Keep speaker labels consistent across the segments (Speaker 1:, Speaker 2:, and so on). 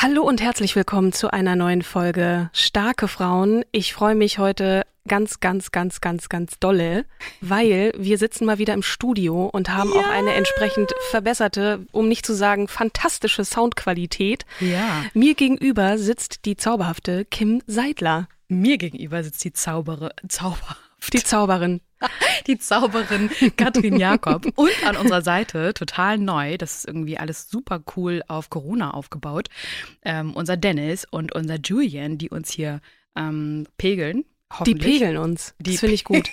Speaker 1: Hallo und herzlich willkommen zu einer neuen Folge Starke Frauen. Ich freue mich heute ganz, ganz, ganz, ganz, ganz dolle, weil wir sitzen mal wieder im Studio und haben ja. auch eine entsprechend verbesserte, um nicht zu sagen fantastische Soundqualität.
Speaker 2: Ja.
Speaker 1: Mir gegenüber sitzt die zauberhafte Kim Seidler.
Speaker 2: Mir gegenüber sitzt die Zaubere, Zauber.
Speaker 1: Die Zauberin.
Speaker 2: Die Zauberin Katrin Jakob. Und an unserer Seite, total neu, das ist irgendwie alles super cool auf Corona aufgebaut, ähm, unser Dennis und unser Julian, die uns hier ähm, pegeln.
Speaker 1: Die pegeln uns. Die das finde ich gut.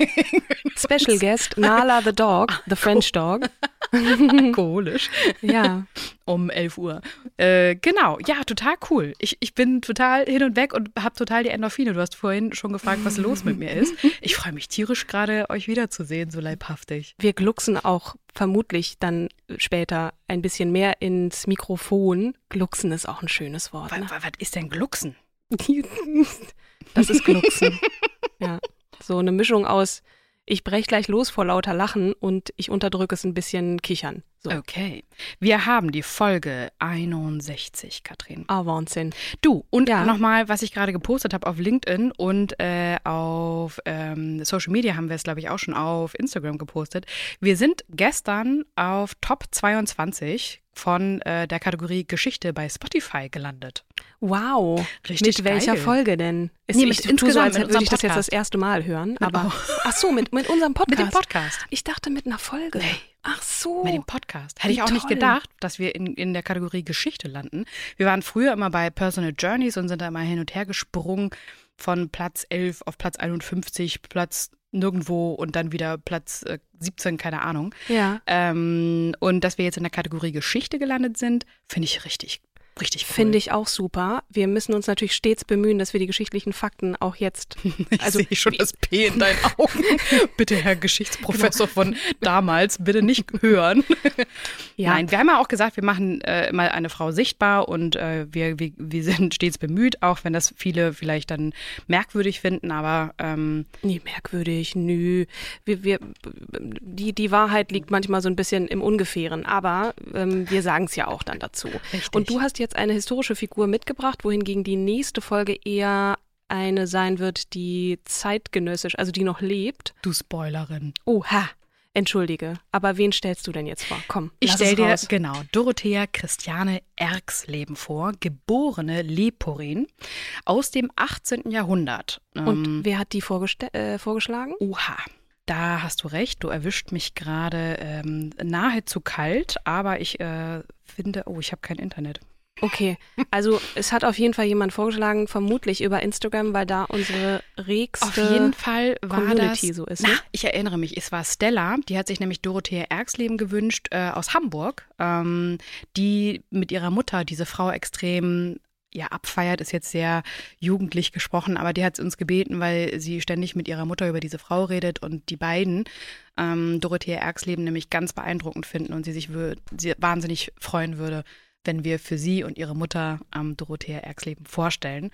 Speaker 1: Special Guest Nala the Dog, the French Dog.
Speaker 2: Alkoholisch.
Speaker 1: Ja.
Speaker 2: Um 11 Uhr. Äh, genau, ja, total cool. Ich, ich bin total hin und weg und habe total die Endorphine. Du hast vorhin schon gefragt, was los mit mir ist. Ich freue mich tierisch gerade, euch wiederzusehen, so leibhaftig.
Speaker 1: Wir glucksen auch vermutlich dann später ein bisschen mehr ins Mikrofon. Glucksen ist auch ein schönes Wort.
Speaker 2: Ne? Was, was ist denn Glucksen?
Speaker 1: Das ist Glucksen. ja. So eine Mischung aus, ich brech gleich los vor lauter Lachen und ich unterdrücke es ein bisschen kichern. So.
Speaker 2: Okay. Wir haben die Folge 61, Katrin.
Speaker 1: Ah, Wahnsinn.
Speaker 2: Du, und ja. nochmal, was ich gerade gepostet habe auf LinkedIn und äh, auf ähm, Social Media haben wir es, glaube ich, auch schon auf Instagram gepostet. Wir sind gestern auf Top 22 von äh, der Kategorie Geschichte bei Spotify gelandet.
Speaker 1: Wow.
Speaker 2: Richtig
Speaker 1: Mit welcher
Speaker 2: geil.
Speaker 1: Folge denn?
Speaker 2: Ist, nee, mit
Speaker 1: ich tue so, als
Speaker 2: mit
Speaker 1: würde ich das jetzt das erste Mal hören. Aber
Speaker 2: Oh.
Speaker 1: ach so, mit, mit unserem Podcast.
Speaker 2: Mit dem Podcast.
Speaker 1: Ich dachte mit einer Folge.
Speaker 2: Nee.
Speaker 1: Ach so.
Speaker 2: Mit dem Podcast. Hätte
Speaker 1: Wie
Speaker 2: ich auch nicht
Speaker 1: toll.
Speaker 2: gedacht, dass wir in, in der Kategorie Geschichte landen. Wir waren früher immer bei Personal Journeys und sind da immer hin und her gesprungen von Platz 11 auf Platz 51, Platz nirgendwo und dann wieder Platz äh, 17, keine Ahnung.
Speaker 1: Ja.
Speaker 2: Ähm, und dass wir jetzt in der Kategorie Geschichte gelandet sind, finde ich richtig, richtig cool.
Speaker 1: Finde ich auch super. Wir müssen uns natürlich stets bemühen, dass wir die geschichtlichen Fakten auch jetzt.
Speaker 2: Ich
Speaker 1: also,
Speaker 2: sehe schon das P in deinen Augen. bitte, Herr Geschichtsprofessor von damals, bitte nicht hören.
Speaker 1: Ja.
Speaker 2: Nein, wir haben ja auch gesagt, wir machen äh, mal eine Frau sichtbar und äh, wir, wir, wir sind stets bemüht, auch wenn das viele vielleicht dann merkwürdig finden, aber ähm,
Speaker 1: Nee, merkwürdig, nö. Wir, wir, die, die Wahrheit liegt manchmal so ein bisschen im Ungefähren, aber ähm, wir sagen es ja auch dann dazu.
Speaker 2: Richtig.
Speaker 1: Und du hast jetzt eine historische Figur mitgebracht, wohingegen die nächste Folge eher eine sein wird, die zeitgenössisch, also die noch lebt.
Speaker 2: du Spoilerin.
Speaker 1: Oha, entschuldige. Aber wen stellst du denn jetzt vor? Komm,
Speaker 2: Ich stelle dir
Speaker 1: raus.
Speaker 2: genau Dorothea Christiane Erxleben vor, geborene Leporin aus dem 18. Jahrhundert.
Speaker 1: Und
Speaker 2: Ähm,
Speaker 1: wer hat die äh, vorgeschlagen?
Speaker 2: Oha. Da hast du recht, du erwischt mich gerade ähm, nahezu kalt, aber ich äh, finde, oh, ich habe kein Internet.
Speaker 1: Okay, also es hat auf jeden Fall jemand vorgeschlagen, vermutlich über Instagram, weil da unsere regste
Speaker 2: Auf jeden Fall war
Speaker 1: Community
Speaker 2: das,
Speaker 1: so ist.
Speaker 2: Na,
Speaker 1: Ne?
Speaker 2: ich erinnere mich, es war Stella, die hat sich nämlich Dorothea Erxleben gewünscht äh, aus Hamburg, ähm, die mit ihrer Mutter diese Frau extrem ja, abfeiert, ist jetzt sehr jugendlich gesprochen, aber die hat uns gebeten, weil sie ständig mit ihrer Mutter über diese Frau redet und die beiden ähm, Dorothea Erxleben nämlich ganz beeindruckend finden und sie sich sie wahnsinnig freuen würde, wenn wir für sie und ihre Mutter ähm, Dorothea Erxleben vorstellen.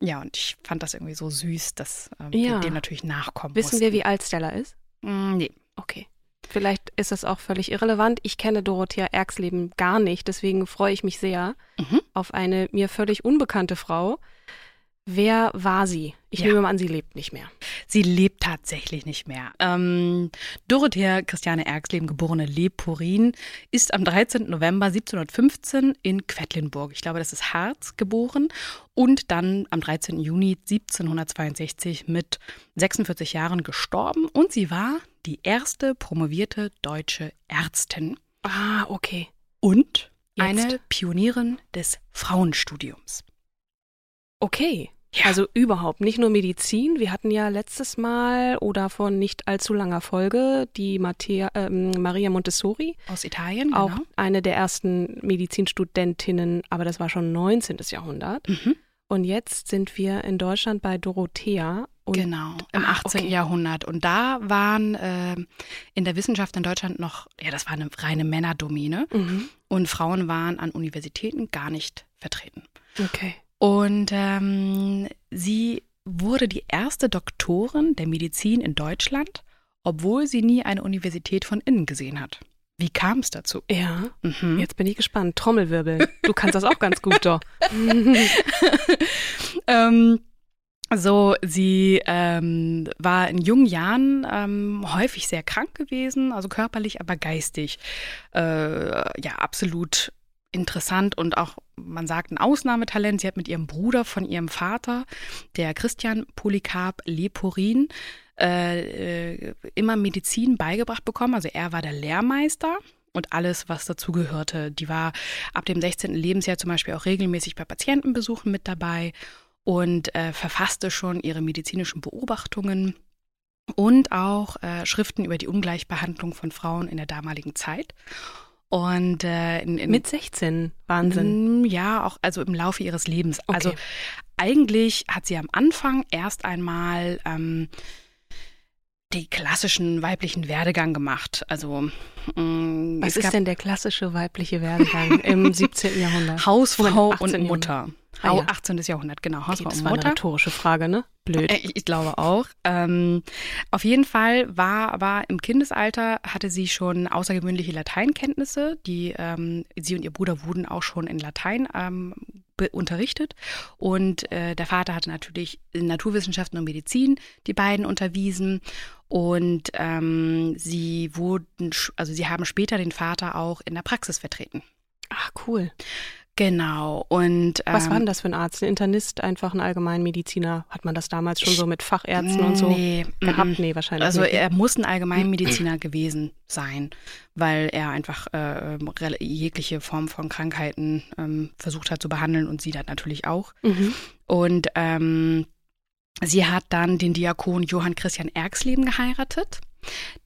Speaker 2: Ja, und ich fand das irgendwie so süß, dass ähm,
Speaker 1: Ja.
Speaker 2: wir dem natürlich nachkommen
Speaker 1: Wissen wir, wie alt Stella ist?
Speaker 2: Mm, nee.
Speaker 1: Okay. Vielleicht ist das auch völlig irrelevant. Ich kenne Dorothea Erxleben gar nicht, deswegen freue ich mich sehr
Speaker 2: Mhm.
Speaker 1: auf eine mir völlig unbekannte Frau. Wer war sie? Ich
Speaker 2: Ja.
Speaker 1: nehme mal an, sie lebt nicht mehr.
Speaker 2: Sie lebt tatsächlich nicht mehr. Ähm, Dorothea Christiane Erxleben, geborene Leporin, ist am 13. November 1715 in Quedlinburg, ich glaube, das ist Harz, geboren und dann am 13. Juni 1762 mit 46 Jahren gestorben. Und sie war die erste promovierte deutsche Ärztin
Speaker 1: Ah, okay.
Speaker 2: und
Speaker 1: Jetzt.
Speaker 2: eine Pionierin des Frauenstudiums.
Speaker 1: Okay.
Speaker 2: Ja.
Speaker 1: Also überhaupt nicht nur Medizin. Wir hatten ja letztes Mal oder vor nicht allzu langer Folge die Mattea, ähm, Maria Montessori,
Speaker 2: Aus Italien,
Speaker 1: auch
Speaker 2: genau.
Speaker 1: eine der ersten Medizinstudentinnen, aber das war schon 19. Jahrhundert.
Speaker 2: Mhm.
Speaker 1: Und jetzt sind wir in Deutschland bei Dorothea. Und
Speaker 2: Genau, im
Speaker 1: Ah,
Speaker 2: 18.
Speaker 1: okay.
Speaker 2: Jahrhundert. Und da waren ähm, in der Wissenschaft in Deutschland noch, ja, das war eine reine Männerdomäne.
Speaker 1: Mhm.
Speaker 2: Und Frauen waren an Universitäten gar nicht vertreten.
Speaker 1: Okay.
Speaker 2: Und ähm, sie wurde die erste Doktorin der Medizin in Deutschland, obwohl sie nie eine Universität von innen gesehen hat. Wie kam es dazu?
Speaker 1: Ja,
Speaker 2: Mhm.
Speaker 1: jetzt bin ich gespannt. Trommelwirbel. Du kannst das auch ganz gut, doch.
Speaker 2: ähm, so, sie ähm, war in jungen Jahren ähm, häufig sehr krank gewesen, also körperlich, aber geistig. Äh, ja, absolut interessant und auch, man sagt, ein Ausnahmetalent. Sie hat mit ihrem Bruder von ihrem Vater, der Christian Polycarp Leporin, äh, äh, immer Medizin beigebracht bekommen. Also er war der Lehrmeister und alles, was dazu gehörte. Die war ab dem 16. Lebensjahr zum Beispiel auch regelmäßig bei Patientenbesuchen mit dabei und äh, verfasste schon ihre medizinischen Beobachtungen und auch äh, Schriften über die Ungleichbehandlung von Frauen in der damaligen Zeit. Und äh, in, in,
Speaker 1: Mit 16. Wahnsinn.
Speaker 2: Mm, Ja, auch also im Laufe ihres Lebens.
Speaker 1: Okay.
Speaker 2: Also eigentlich hat sie am Anfang erst einmal ähm, die klassischen weiblichen Werdegang gemacht. Also mm,
Speaker 1: Was ist denn der klassische weibliche Werdegang im 17. Jahrhundert?
Speaker 2: Hausfrau
Speaker 1: Moment, 18.
Speaker 2: und Mutter.
Speaker 1: Ah, ja.
Speaker 2: 18. Jahrhundert, genau.
Speaker 1: Okay,
Speaker 2: Hausfrau
Speaker 1: das
Speaker 2: und
Speaker 1: war eine rhetorische Frage, ne? Blöd.
Speaker 2: Äh, Ich, ich glaube auch. Ähm, auf jeden Fall war aber im Kindesalter hatte sie schon außergewöhnliche Lateinkenntnisse. Die ähm, sie und ihr Bruder wurden auch schon in Latein ähm, unterrichtet und äh, der Vater hatte natürlich in Naturwissenschaften und Medizin die beiden unterwiesen und ähm, sie wurden, also sie haben später den Vater auch in der Praxis vertreten.
Speaker 1: Ach, cool.
Speaker 2: Genau und
Speaker 1: Was
Speaker 2: ähm,
Speaker 1: war denn das für ein Arzt? Ein Internist, einfach ein Allgemeinmediziner? Hat man das damals schon so mit Fachärzten und so
Speaker 2: Nee,
Speaker 1: gehabt? Nee, wahrscheinlich
Speaker 2: Also
Speaker 1: nicht.
Speaker 2: er muss ein Allgemeinmediziner gewesen sein, weil er einfach äh, rel- jegliche Form von Krankheiten ähm, versucht hat zu behandeln und sie das natürlich auch.
Speaker 1: Mhm.
Speaker 2: Und ähm, sie hat dann den Diakon Johann Christian Erxleben geheiratet.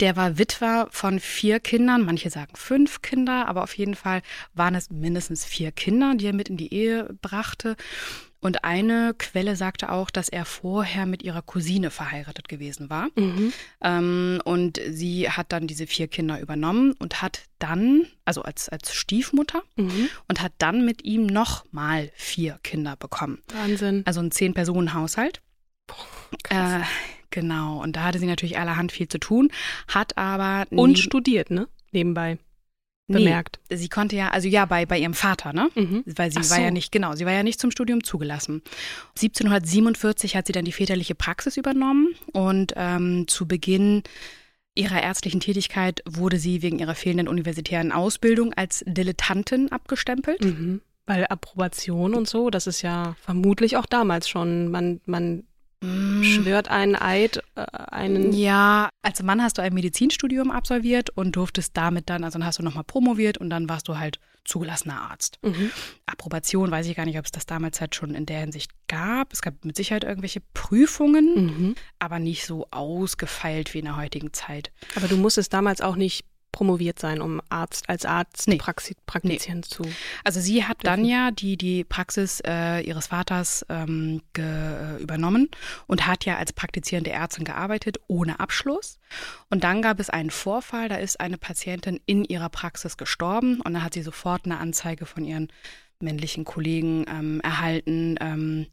Speaker 2: Der war Witwer von vier Kindern, manche sagen fünf Kinder, aber auf jeden Fall waren es mindestens vier Kinder, die er mit in die Ehe brachte. Und eine Quelle sagte auch, dass er vorher mit ihrer Cousine verheiratet gewesen war.
Speaker 1: Mhm.
Speaker 2: Ähm, und sie hat dann diese vier Kinder übernommen und hat dann, also als, als Stiefmutter,
Speaker 1: Mhm.
Speaker 2: und hat dann mit ihm nochmal vier Kinder bekommen.
Speaker 1: Wahnsinn.
Speaker 2: Also ein Zehn-Personen-Haushalt.
Speaker 1: Krass.
Speaker 2: Äh, genau. Und da hatte sie natürlich allerhand viel zu tun, hat aber
Speaker 1: und studiert, ne? Nebenbei.
Speaker 2: nee,
Speaker 1: Bemerkt.
Speaker 2: Sie konnte ja, also ja, bei, bei ihrem Vater, ne?
Speaker 1: Mhm.
Speaker 2: Weil sie
Speaker 1: Ach
Speaker 2: war
Speaker 1: so.
Speaker 2: ja nicht, genau, sie war ja nicht zum Studium zugelassen. 1747 hat sie dann die väterliche Praxis übernommen und ähm, zu Beginn ihrer ärztlichen Tätigkeit wurde sie wegen ihrer fehlenden universitären Ausbildung als Dilettantin abgestempelt.
Speaker 1: Mhm. Weil Approbation und so, das ist ja vermutlich auch damals schon. Man, man. Schwört einen Eid, äh, einen.
Speaker 2: Ja, als Mann hast du ein Medizinstudium absolviert und durftest damit dann, also dann hast du nochmal promoviert und dann warst du halt zugelassener Arzt.
Speaker 1: Mhm.
Speaker 2: Approbation weiß ich gar nicht, ob es das damals halt schon in der Hinsicht gab. Es gab mit Sicherheit irgendwelche Prüfungen,
Speaker 1: Mhm.
Speaker 2: aber nicht so ausgefeilt wie in der heutigen Zeit.
Speaker 1: Aber du musstest damals auch nicht promoviert sein, um Arzt als Arzt
Speaker 2: Nee.
Speaker 1: praktizieren zu.
Speaker 2: Also sie hat dann
Speaker 1: Dürfen.
Speaker 2: ja die, die Praxis äh, ihres Vaters ähm, äh, übernommen und hat ja als praktizierende Ärztin gearbeitet, ohne Abschluss. Und dann gab es einen Vorfall, da ist eine Patientin in ihrer Praxis gestorben und da hat sie sofort eine Anzeige von ihren männlichen Kollegen ähm, erhalten. Ähm,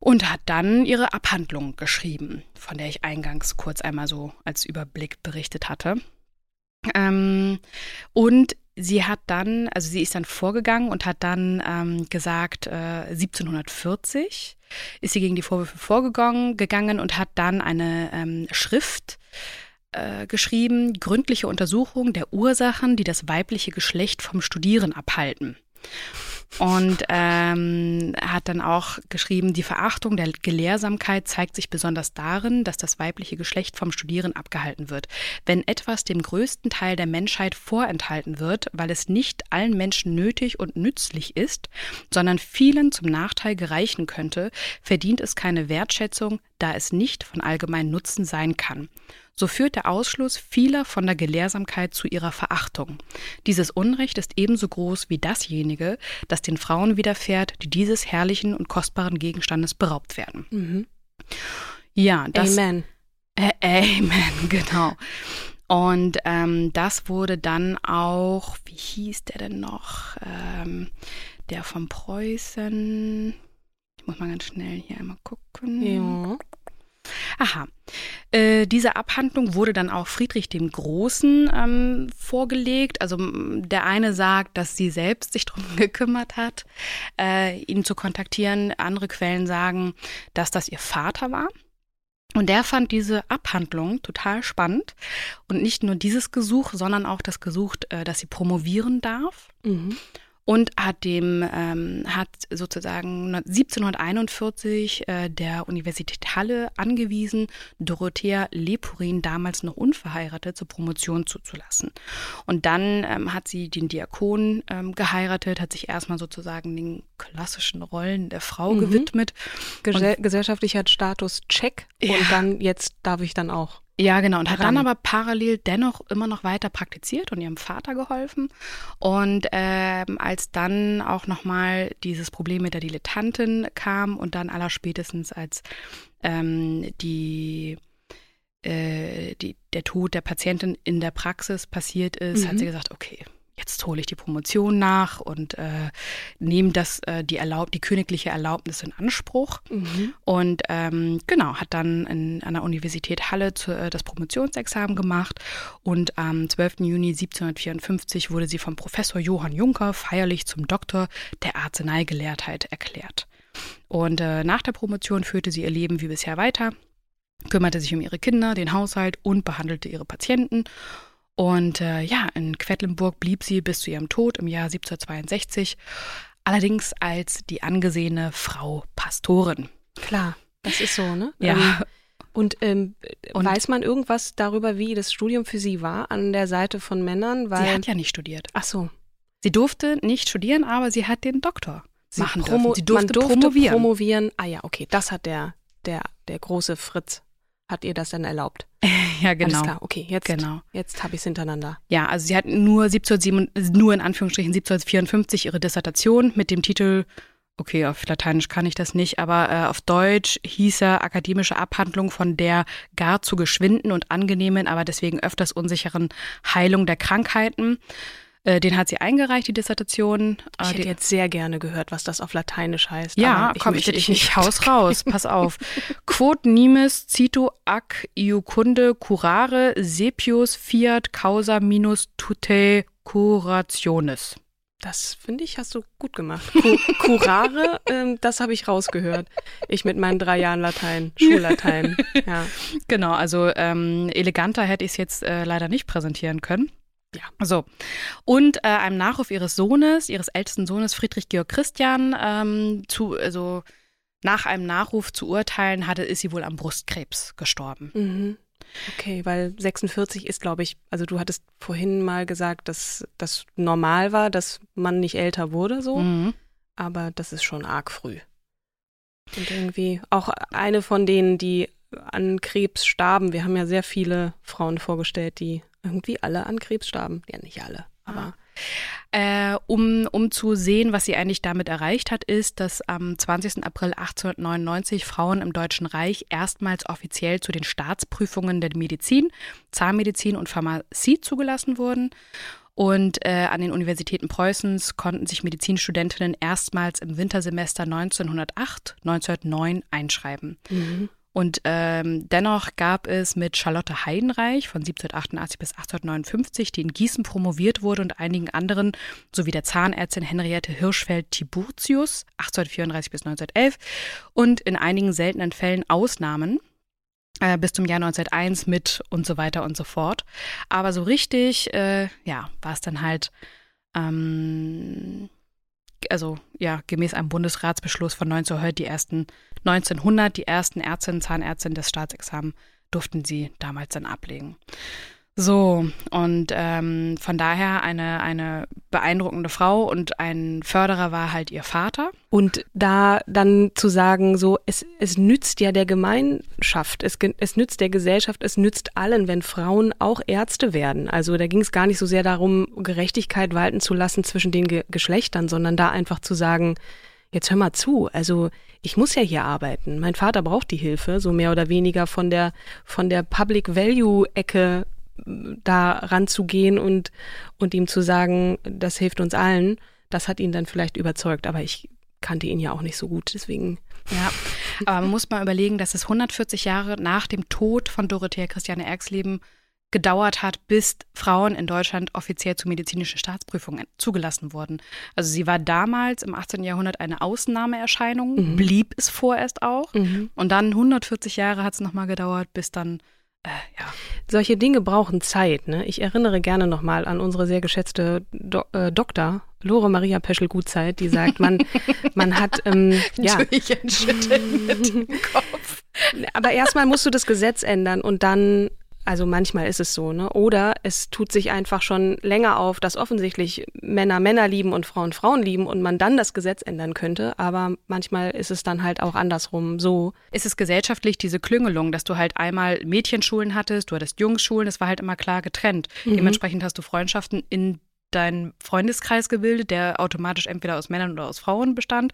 Speaker 2: und hat dann ihre Abhandlung geschrieben, von der ich eingangs kurz einmal so als Überblick berichtet hatte. Ähm, und sie hat dann, also sie ist dann vorgegangen und hat dann ähm, gesagt, äh, 1740 ist sie gegen die Vorwürfe vorgegangen gegangen und hat dann eine ähm, Schrift äh, geschrieben, gründliche Untersuchung der Ursachen, die das weibliche Geschlecht vom Studieren abhalten. Und ähm, hat dann auch geschrieben, die Verachtung der Gelehrsamkeit zeigt sich besonders darin, dass das weibliche Geschlecht vom Studieren abgehalten wird. Wenn etwas dem größten Teil der Menschheit vorenthalten wird, weil es nicht allen Menschen nötig und nützlich ist, sondern vielen zum Nachteil gereichen könnte, verdient es keine Wertschätzung, da es nicht von allgemeinem Nutzen sein kann. So führt der Ausschluss vieler von der Gelehrsamkeit zu ihrer Verachtung. Dieses Unrecht ist ebenso groß wie dasjenige, das den Frauen widerfährt, die dieses herrlichen und kostbaren Gegenstandes beraubt werden.
Speaker 1: Mhm.
Speaker 2: Ja, das.
Speaker 1: Amen.
Speaker 2: Äh, Amen, genau. Und ähm, das wurde dann auch, wie hieß der denn noch? Ähm, der von Preußen. Ich muss mal ganz schnell hier einmal gucken.
Speaker 1: Ja.
Speaker 2: Diese Abhandlung wurde dann auch Friedrich dem Großen ähm, vorgelegt. Also der eine sagt, dass sie selbst sich darum gekümmert hat, äh, ihn zu kontaktieren. Andere Quellen sagen, dass das ihr Vater war. Und der fand diese Abhandlung total spannend. Und nicht nur dieses Gesuch, sondern auch das Gesuch, äh, dass sie promovieren darf.
Speaker 1: Mhm
Speaker 2: und hat dem ähm, hat sozusagen 1741 äh, der Universität Halle angewiesen, Dorothea Lepurin, damals noch unverheiratet, zur Promotion zuzulassen. Und dann ähm, hat sie den Diakon ähm, geheiratet, hat sich erstmal sozusagen den klassischen Rollen der Frau
Speaker 1: Mhm.
Speaker 2: gewidmet.
Speaker 1: Gesell gesellschaftlicher Status check
Speaker 2: Ja.
Speaker 1: und dann jetzt darf ich dann auch.
Speaker 2: Ja, genau. Und hat dann aber parallel dennoch immer noch weiter praktiziert und ihrem Vater geholfen. Und ähm, als dann auch nochmal dieses Problem mit der Dilettantin kam und dann allerspätestens als ähm, die, äh, die, der Tod der Patientin in der Praxis passiert ist,
Speaker 1: Mhm.
Speaker 2: hat sie gesagt, okay, jetzt hole ich die Promotion nach und äh, nehme das, äh, die, Erlaub die königliche Erlaubnis in Anspruch.
Speaker 1: Mhm.
Speaker 2: Und ähm, genau, hat dann in, an der Universität Halle zu, äh, das Promotionsexamen gemacht und am 12. Juni 1754 wurde sie vom Professor Johann Juncker feierlich zum Doktor der Arzneigelehrtheit erklärt. Und äh, nach der Promotion führte sie ihr Leben wie bisher weiter, kümmerte sich um ihre Kinder, den Haushalt und behandelte ihre Patienten. Und äh, ja, in Quedlinburg blieb sie bis zu ihrem Tod im Jahr 1762, allerdings als die angesehene Frau Pastorin.
Speaker 1: Klar, das ist so, ne?
Speaker 2: Ja.
Speaker 1: Ähm, und, ähm,
Speaker 2: Und-
Speaker 1: weiß man irgendwas darüber, wie das Studium für sie war an der Seite von Männern? Weil,
Speaker 2: Sie hat ja nicht studiert.
Speaker 1: ach so,
Speaker 2: Sie durfte nicht studieren, aber sie hat den Doktor
Speaker 1: sie,
Speaker 2: machen dürfen. Sie durfte,
Speaker 1: man durfte
Speaker 2: promovieren.
Speaker 1: promovieren. Ah ja, okay, das hat der, der, der große Fritz, hat ihr das dann erlaubt?
Speaker 2: ja,
Speaker 1: Alles
Speaker 2: genau.
Speaker 1: klar, okay, jetzt,
Speaker 2: Genau.
Speaker 1: jetzt habe ich es hintereinander.
Speaker 2: Ja, also sie hat nur 1707, nur in Anführungsstrichen 1754 ihre Dissertation mit dem Titel, okay, auf Lateinisch kann ich das nicht, aber äh, auf Deutsch hieß er akademische Abhandlung von der gar zu geschwinden und angenehmen, aber deswegen öfters unsicheren Heilung der Krankheiten. Äh, den hat sie eingereicht, die Dissertation.
Speaker 1: Ich
Speaker 2: Äh,
Speaker 1: hätte
Speaker 2: die-
Speaker 1: jetzt sehr gerne gehört, was das auf Lateinisch heißt.
Speaker 2: Ja,
Speaker 1: ich
Speaker 2: komm, ich,
Speaker 1: dich
Speaker 2: ich haus raus, pass auf. Quod nimis cito ac iucunde curare sepius fiat causa minus tutte curationis.
Speaker 1: Das finde ich, hast du gut gemacht. Cu curare, ähm, das habe ich rausgehört. Ich mit meinen drei Jahren Latein, Schullatein. Ja.
Speaker 2: Genau, also ähm, eleganter hätte ich es jetzt äh, leider nicht präsentieren können.
Speaker 1: Ja.
Speaker 2: So. Und äh, einem Nachruf ihres Sohnes, ihres ältesten Sohnes Friedrich Georg Christian, ähm, zu, also nach einem Nachruf zu urteilen, hatte, ist sie wohl am Brustkrebs gestorben.
Speaker 1: Mhm. Okay, weil 46 ist, glaube ich, also du hattest vorhin mal gesagt, dass das normal war, dass man nicht älter wurde so,
Speaker 2: Mhm.
Speaker 1: aber das ist schon arg früh. Und irgendwie auch eine von denen, die an Krebs starben. Wir haben ja sehr viele Frauen vorgestellt, die irgendwie alle an Krebs starben. Ja, nicht alle, aber
Speaker 2: Äh, um, um zu sehen, was sie eigentlich damit erreicht hat, ist, dass am 20. April 1899 Frauen im Deutschen Reich erstmals offiziell zu den Staatsprüfungen der Medizin, Zahnmedizin und Pharmazie zugelassen wurden. Und äh, an den Universitäten Preußens konnten sich Medizinstudentinnen erstmals im Wintersemester 1908, 1909 einschreiben.
Speaker 1: mhm.
Speaker 2: Und ähm, dennoch gab es mit Charlotte Heidenreich von 1788 bis 1859, die in Gießen promoviert wurde, und einigen anderen, sowie der Zahnärztin Henriette Hirschfeld-Tiburtius 1834 bis 1911 und in einigen seltenen Fällen Ausnahmen äh, bis zum Jahr 1901 mit und so weiter und so fort. Aber so richtig, äh, ja, war es dann halt ähm, also ja, gemäß einem Bundesratsbeschluss von 1900 die ersten 1900 die ersten Ärztinnen, Zahnärztinnen des Staatsexamen durften sie damals dann ablegen. So, und ähm, von daher eine, eine beeindruckende Frau und ein Förderer war halt ihr Vater.
Speaker 1: Und da dann zu sagen, so, es, es nützt ja der Gemeinschaft, es, es nützt der Gesellschaft, es nützt allen, wenn Frauen auch Ärzte werden. Also da ging es gar nicht so sehr darum, Gerechtigkeit walten zu lassen zwischen den Ge Geschlechtern, sondern da einfach zu sagen, jetzt hör mal zu, also ich muss ja hier arbeiten. Mein Vater braucht die Hilfe, so mehr oder weniger von der, von der Public Value Ecke da ranzugehen und, und ihm zu sagen, das hilft uns allen, das hat ihn dann vielleicht überzeugt. Aber ich kannte ihn ja auch nicht so gut, deswegen.
Speaker 2: Ja, aber man muss mal überlegen, dass es 140 Jahre nach dem Tod von Dorothea Christiane Erxleben gedauert hat, bis Frauen in Deutschland offiziell zu medizinischen Staatsprüfungen zugelassen wurden. Also sie war damals im 18. Jahrhundert eine Ausnahmeerscheinung, mhm. blieb es vorerst auch. Mhm. Und dann 140 Jahre hat es nochmal gedauert, bis dann
Speaker 1: äh, ja. Solche Dinge brauchen Zeit. Ne? Ich erinnere gerne nochmal an unsere sehr geschätzte Do äh, Doktor, Lore Maria Peschel-Gutzeit, die sagt, man, man hat, ähm, ja.
Speaker 2: Mit dem Kopf.
Speaker 1: Aber erstmal musst du das Gesetz ändern und dann also manchmal ist es so, ne? Oder es tut sich einfach schon länger auf, dass offensichtlich Männer Männer lieben und Frauen Frauen lieben und man dann das Gesetz ändern könnte. Aber manchmal ist es dann halt auch andersrum so.
Speaker 2: Ist es gesellschaftlich diese Klüngelung, dass du halt einmal Mädchenschulen hattest, du hattest Jungsschulen, das war halt immer klar getrennt. Mhm. Dementsprechend hast du Freundschaften in deinen Freundeskreis gebildet, der automatisch entweder aus Männern oder aus Frauen bestand.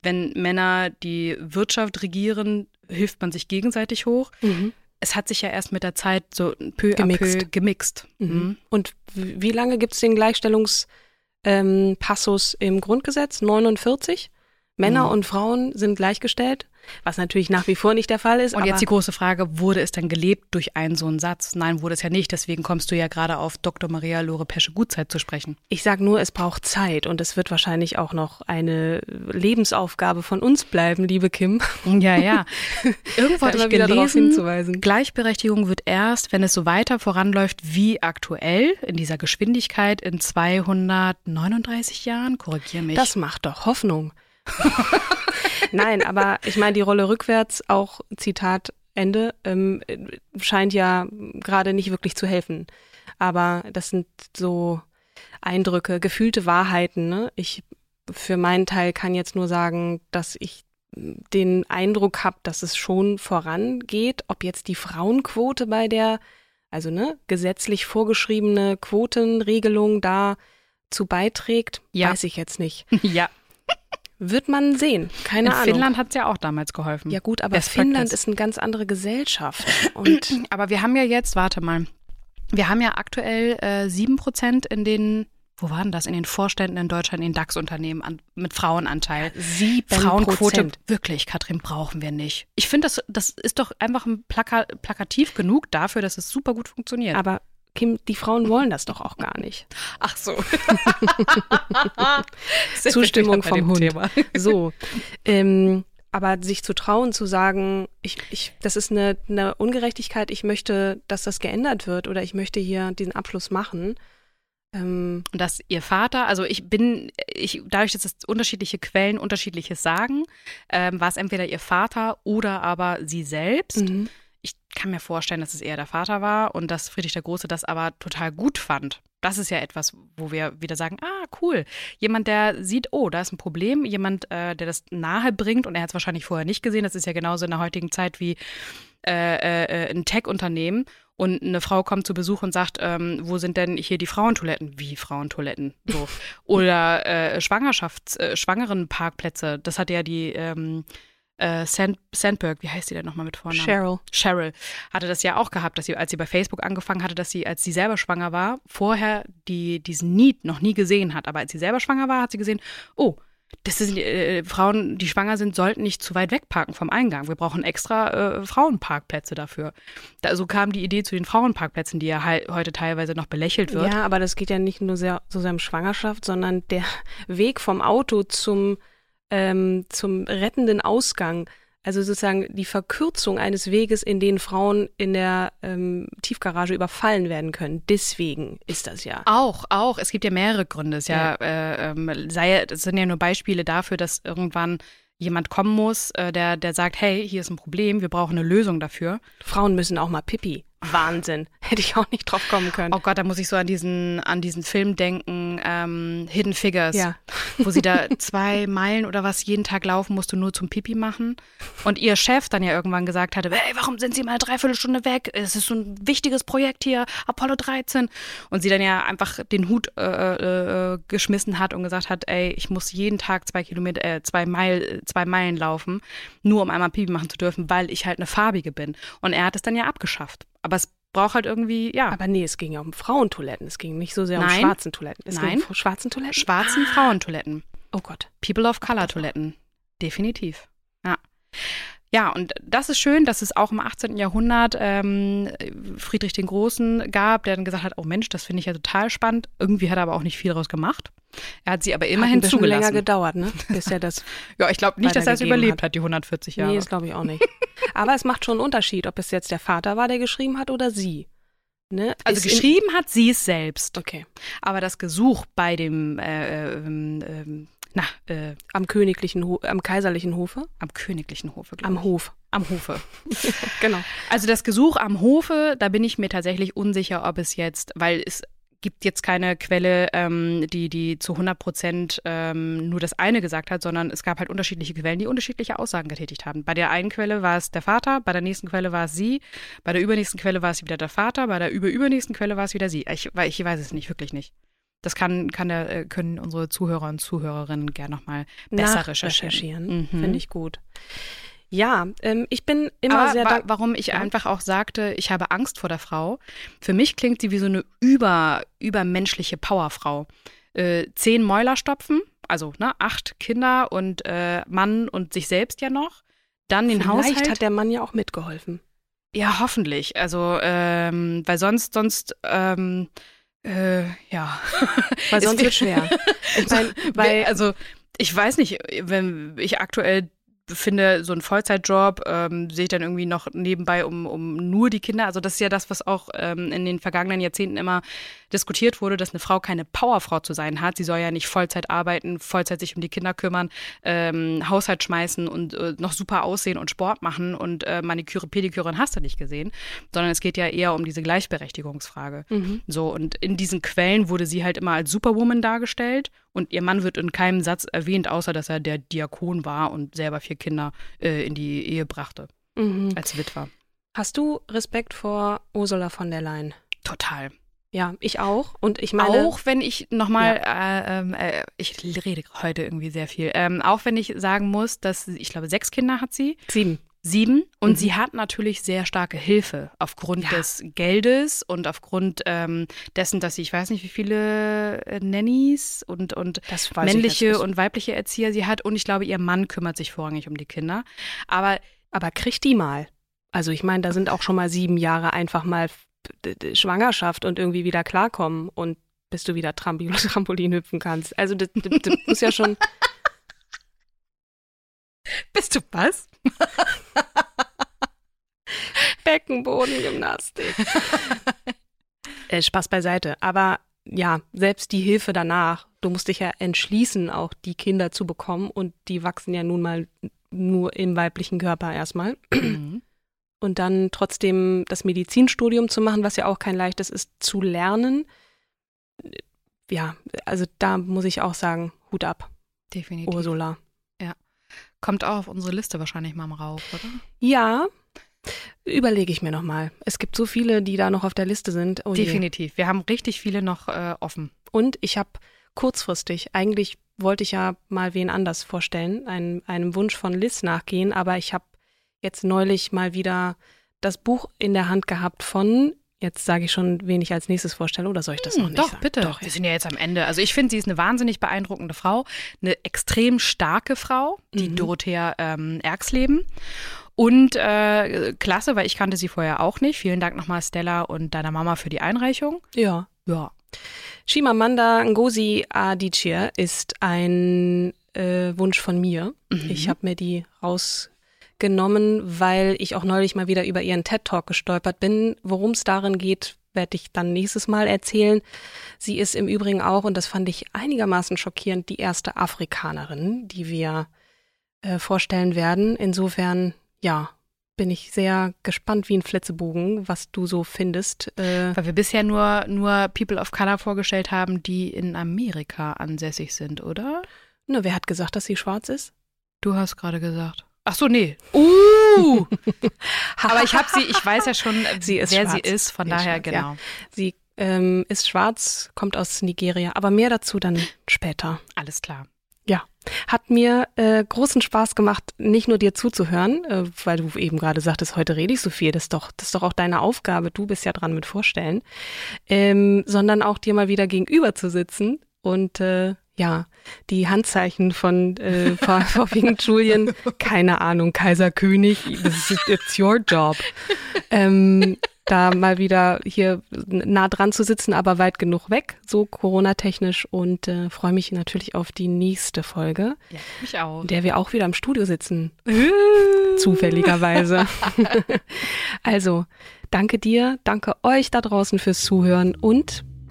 Speaker 2: Wenn Männer die Wirtschaft regieren, hilft man sich gegenseitig hoch. Mhm es hat sich ja erst mit der Zeit so peu gemixt. à peu gemixt.
Speaker 1: Mhm. Mhm. Und wie lange gibt es den Gleichstellungspassus ähm, im Grundgesetz? 49? Männer mhm. und Frauen sind gleichgestellt? Was natürlich nach wie vor nicht der Fall ist.
Speaker 2: Und jetzt die große Frage, wurde es denn gelebt durch einen so einen Satz? Nein, wurde es ja nicht. Deswegen kommst du ja gerade auf Dr. Maria Lore Pesche Gutzeit zu sprechen.
Speaker 1: Ich sage nur, es braucht Zeit und es wird wahrscheinlich auch noch eine Lebensaufgabe von uns bleiben, liebe Kim.
Speaker 2: Ja, ja. Irgendwo hatte ich gelesen, Gleichberechtigung wird erst, wenn es so weiter voranläuft wie aktuell, in dieser Geschwindigkeit in 239 Jahren, korrigiere mich.
Speaker 1: Das macht doch Hoffnung. Nein, aber ich meine, die Rolle rückwärts, auch Zitat Ende, ähm, scheint ja gerade nicht wirklich zu helfen. Aber das sind so Eindrücke, gefühlte Wahrheiten. Ne? Ich für meinen Teil kann jetzt nur sagen, dass ich den Eindruck habe, dass es schon vorangeht. Ob jetzt die Frauenquote bei der, also ne, gesetzlich vorgeschriebene Quotenregelung da zu beiträgt, ja. weiß ich jetzt nicht.
Speaker 2: Ja.
Speaker 1: Wird man sehen. Keine
Speaker 2: In
Speaker 1: Ahnung.
Speaker 2: Finnland hat es ja auch damals geholfen.
Speaker 1: Ja gut, aber Finnland ist eine ganz andere Gesellschaft.
Speaker 2: Aber wir haben ja jetzt, warte mal, wir haben ja aktuell äh, sieben äh, Prozent in den, wo waren das, in den Vorständen in Deutschland, in DAX-Unternehmen mit Frauenanteil.
Speaker 1: Sieben
Speaker 2: Frauenquote, wirklich, Katrin, brauchen wir nicht. Ich finde, das, das ist doch einfach ein Plaka plakativ genug dafür, dass es super gut funktioniert.
Speaker 1: Aber Kim, die Frauen wollen das doch auch gar nicht.
Speaker 2: Ach so.
Speaker 1: Zustimmung vom Hund. Thema. So. Ähm, aber sich zu trauen, zu sagen, ich, ich, das ist eine, eine Ungerechtigkeit, ich möchte, dass das geändert wird oder ich möchte hier diesen Abschluss machen.
Speaker 2: Ähm, Und dass ihr Vater, also ich bin, ich, dadurch, dass es unterschiedliche Quellen unterschiedliches sagen, ähm, war es entweder ihr Vater oder aber sie selbst. Mhm ich kann mir vorstellen, dass es eher der Vater war und dass Friedrich der Große das aber total gut fand. Das ist ja etwas, wo wir wieder sagen, ah, cool. Jemand, der sieht, oh, da ist ein Problem, jemand, äh, der das nahe bringt und er hat es wahrscheinlich vorher nicht gesehen. Das ist ja genauso in der heutigen Zeit wie äh, äh, ein Tech-Unternehmen und eine Frau kommt zu Besuch und sagt, ähm, wo sind denn hier die Frauentoiletten? Wie Frauentoiletten? So. Oder äh, Schwangerschafts-, äh, Schwangerenparkplätze. Das hat ja die ähm, äh, Sand, Sandberg, wie heißt sie denn nochmal mit Vornamen?
Speaker 1: Cheryl.
Speaker 2: Cheryl hatte das ja auch gehabt, dass sie, als sie bei Facebook angefangen hatte, dass sie, als sie selber schwanger war, vorher die, diesen Need noch nie gesehen hat. Aber als sie selber schwanger war, hat sie gesehen, oh, Das sind, äh, Frauen, die schwanger sind, sollten nicht zu weit wegparken vom Eingang. Wir brauchen extra äh, Frauenparkplätze dafür. Da, so kam die Idee zu den Frauenparkplätzen, die ja he heute teilweise noch belächelt wird.
Speaker 1: Ja, aber das geht ja nicht nur sehr, so sehr um Schwangerschaft, sondern der Weg vom Auto zum, ähm, zum rettenden Ausgang also sozusagen die Verkürzung eines Weges, in den Frauen in der ähm, Tiefgarage überfallen werden können. Deswegen ist das ja.
Speaker 2: Auch, auch. Es gibt ja mehrere Gründe. Es ja, ja. Äh, ähm, sei, sind ja nur Beispiele dafür, dass irgendwann jemand kommen muss, äh, der, der sagt, hey, hier ist ein Problem, wir brauchen eine Lösung dafür.
Speaker 1: Frauen müssen auch mal Pipi. Wahnsinn. Hätte ich auch nicht drauf kommen können.
Speaker 2: Oh Gott, da muss ich so an diesen, an diesen Film denken, ähm, Hidden Figures, ja. wo sie da zwei Meilen oder was jeden Tag laufen musste, nur zum Pipi machen. Und ihr Chef dann ja irgendwann gesagt hatte, hey, warum sind Sie mal dreiviertel Stunde weg? Es ist so ein wichtiges Projekt hier, Apollo 13. Und sie dann ja einfach den Hut äh, äh, äh, geschmissen hat und gesagt hat, ey, ich muss jeden Tag zwei Kilometer, äh, zwei, Meil, zwei Meilen laufen, nur um einmal Pipi machen zu dürfen, weil ich halt eine farbige bin. Und er hat es dann ja abgeschafft. Aber es braucht halt irgendwie, ja.
Speaker 1: Aber nee, es ging ja um Frauentoiletten. Es ging nicht so sehr
Speaker 2: Nein.
Speaker 1: um schwarzen Toiletten. Es
Speaker 2: Nein.
Speaker 1: ging um schwarzen Toiletten?
Speaker 2: Schwarzen Frauentoiletten.
Speaker 1: Oh Gott.
Speaker 2: People of Color Toiletten. Definitiv. Ja. Ja, und das ist schön, dass es auch im 18. Jahrhundert ähm, Friedrich den Großen gab, der dann gesagt hat, oh Mensch, das finde ich ja total spannend. Irgendwie hat er aber auch nicht viel daraus gemacht. Er hat sie aber immerhin hat ein zugelassen.
Speaker 1: länger gedauert, ne? Bis er das
Speaker 2: ja, ich glaube nicht, dass er es überlebt hat. hat, die 140 Jahre.
Speaker 1: Nee, das glaube ich auch nicht. aber es macht schon einen Unterschied, ob es jetzt der Vater war, der geschrieben hat oder sie.
Speaker 2: Ne? Also ist geschrieben hat sie es selbst.
Speaker 1: Okay.
Speaker 2: Aber das Gesuch bei dem äh, ähm, ähm, na, äh,
Speaker 1: am königlichen, Ho am kaiserlichen Hofe?
Speaker 2: Am königlichen Hofe,
Speaker 1: Am Hof.
Speaker 2: Am Hofe.
Speaker 1: genau.
Speaker 2: Also das Gesuch am Hofe, da bin ich mir tatsächlich unsicher, ob es jetzt, weil es gibt jetzt keine Quelle, ähm, die, die zu 100 Prozent ähm, nur das eine gesagt hat, sondern es gab halt unterschiedliche Quellen, die unterschiedliche Aussagen getätigt haben. Bei der einen Quelle war es der Vater, bei der nächsten Quelle war es sie, bei der übernächsten Quelle war es wieder der Vater, bei der überübernächsten Quelle war es wieder sie. Ich, ich weiß es nicht, wirklich nicht. Das kann, kann der, äh, können unsere Zuhörer und Zuhörerinnen gerne nochmal besser recherchieren.
Speaker 1: Mhm. Finde ich gut. Ja, ähm, ich bin immer Aber sehr
Speaker 2: wa Warum ich ja. einfach auch sagte, ich habe Angst vor der Frau. Für mich klingt sie wie so eine über, übermenschliche Powerfrau. Äh, zehn Mäuler stopfen, also ne, acht Kinder und äh, Mann und sich selbst ja noch. Dann den
Speaker 1: Vielleicht
Speaker 2: Haushalt.
Speaker 1: hat der Mann ja auch mitgeholfen.
Speaker 2: Ja, hoffentlich. Also, ähm, weil sonst, sonst ähm, äh, ja.
Speaker 1: Weil sonst wird schwer.
Speaker 2: Ich mein, weil, also, ich weiß nicht, wenn ich aktuell finde, so ein Vollzeitjob ähm, sehe ich dann irgendwie noch nebenbei um, um nur die Kinder. Also das ist ja das, was auch ähm, in den vergangenen Jahrzehnten immer diskutiert wurde, dass eine Frau keine Powerfrau zu sein hat. Sie soll ja nicht Vollzeit arbeiten, Vollzeit sich um die Kinder kümmern, ähm, Haushalt schmeißen und äh, noch super aussehen und Sport machen und äh, Maniküre, Pediküre hast du nicht gesehen, sondern es geht ja eher um diese Gleichberechtigungsfrage. Mhm. So, und in diesen Quellen wurde sie halt immer als Superwoman dargestellt und ihr Mann wird in keinem Satz erwähnt, außer dass er der Diakon war und selber vier Kinder äh, in die Ehe brachte. Mhm. Als Witwer.
Speaker 1: Hast du Respekt vor Ursula von der Leyen?
Speaker 2: Total.
Speaker 1: Ja, ich auch. Und ich meine.
Speaker 2: Auch wenn ich nochmal, ja. äh, ähm, äh, ich rede heute irgendwie sehr viel, ähm, auch wenn ich sagen muss, dass ich glaube, sechs Kinder hat sie.
Speaker 1: Sieben.
Speaker 2: Sieben. Und mhm. sie hat natürlich sehr starke Hilfe aufgrund ja. des Geldes und aufgrund ähm, dessen, dass sie, ich weiß nicht, wie viele äh, Nannies und, und männliche und weibliche Erzieher sie hat. Und ich glaube, ihr Mann kümmert sich vorrangig um die Kinder. Aber,
Speaker 1: aber kriegt die mal. Also ich meine, da sind auch schon mal sieben Jahre einfach mal Schwangerschaft und irgendwie wieder klarkommen und bis du wieder Trampolin, Trampolin hüpfen kannst. Also das, das, das muss ja schon.
Speaker 2: Bist du was?
Speaker 1: Beckenbodengymnastik. äh, Spaß beiseite. Aber ja, selbst die Hilfe danach, du musst dich ja entschließen, auch die Kinder zu bekommen und die wachsen ja nun mal nur im weiblichen Körper erstmal. Mhm und dann trotzdem das Medizinstudium zu machen, was ja auch kein leichtes ist, zu lernen. Ja, also da muss ich auch sagen, Hut ab.
Speaker 2: Definitiv.
Speaker 1: Ursula.
Speaker 2: Kommt auch auf unsere Liste wahrscheinlich mal rauf, oder?
Speaker 1: Ja. Überlege ich mir nochmal. Es gibt so viele, die da noch auf der Liste sind.
Speaker 2: Oh Definitiv. Wir haben richtig viele noch äh, offen.
Speaker 1: Und ich habe kurzfristig, eigentlich wollte ich ja mal wen anders vorstellen, einem, einem Wunsch von Liz nachgehen, aber ich habe jetzt neulich mal wieder das Buch in der Hand gehabt von Jetzt sage ich schon, wen ich als nächstes vorstelle, oder soll ich das noch nicht
Speaker 2: Doch,
Speaker 1: sagen?
Speaker 2: bitte.
Speaker 1: Doch,
Speaker 2: Wir sind ja jetzt am Ende. Also ich finde, sie ist eine wahnsinnig beeindruckende Frau, eine extrem starke Frau, die
Speaker 1: Mhm.
Speaker 2: Dorothea ähm, Erxleben. Und äh, klasse, weil ich kannte sie vorher auch nicht. Vielen Dank nochmal Stella und deiner Mama für die Einreichung.
Speaker 1: Ja.
Speaker 2: Ja.
Speaker 1: Shimamanda Ngozi Adichie ist ein äh, Wunsch von mir.
Speaker 2: Mhm.
Speaker 1: Ich habe mir die rausgenommen, weil ich auch neulich mal wieder über ihren TED-Talk gestolpert bin. Worum es darin geht, werde ich dann nächstes Mal erzählen. Sie ist im Übrigen auch, und das fand ich einigermaßen schockierend, die erste Afrikanerin, die wir äh, vorstellen werden. Insofern, ja, bin ich sehr gespannt wie ein Flitzebogen, was du so findest. Äh,
Speaker 2: Weil wir bisher nur, nur People of Color vorgestellt haben, die in Amerika ansässig sind, oder?
Speaker 1: na, wer hat gesagt, dass sie schwarz ist?
Speaker 2: Du hast gerade gesagt. Ach so, nee. Uh! Aber ich habe sie, ich weiß ja schon,
Speaker 1: Sie ist
Speaker 2: wer
Speaker 1: schwarz.
Speaker 2: sie ist, von
Speaker 1: Sie ist
Speaker 2: daher
Speaker 1: schwarz, ja.
Speaker 2: genau.
Speaker 1: Sie ähm, ist schwarz, kommt aus Nigeria, aber mehr dazu dann später.
Speaker 2: Alles klar.
Speaker 1: Ja, hat mir äh, großen Spaß gemacht, nicht nur dir zuzuhören, äh, weil du eben gerade sagtest, heute rede ich so viel, das ist doch, das ist doch auch deine Aufgabe, du bist ja dran mit Vorstellen, ähm, sondern auch dir mal wieder gegenüber zu sitzen und äh, ja, die Handzeichen von äh, vor- vorwiegend Julian, keine Ahnung, Kaiser König, this is, it's your job. Ähm, da mal wieder hier nah dran zu sitzen, aber weit genug weg, so Corona-technisch und äh, freue mich natürlich auf die nächste Folge,
Speaker 2: Ja, mich auch.
Speaker 1: in der wir auch wieder im Studio sitzen, zufälligerweise. also, danke dir, danke euch da draußen fürs Zuhören und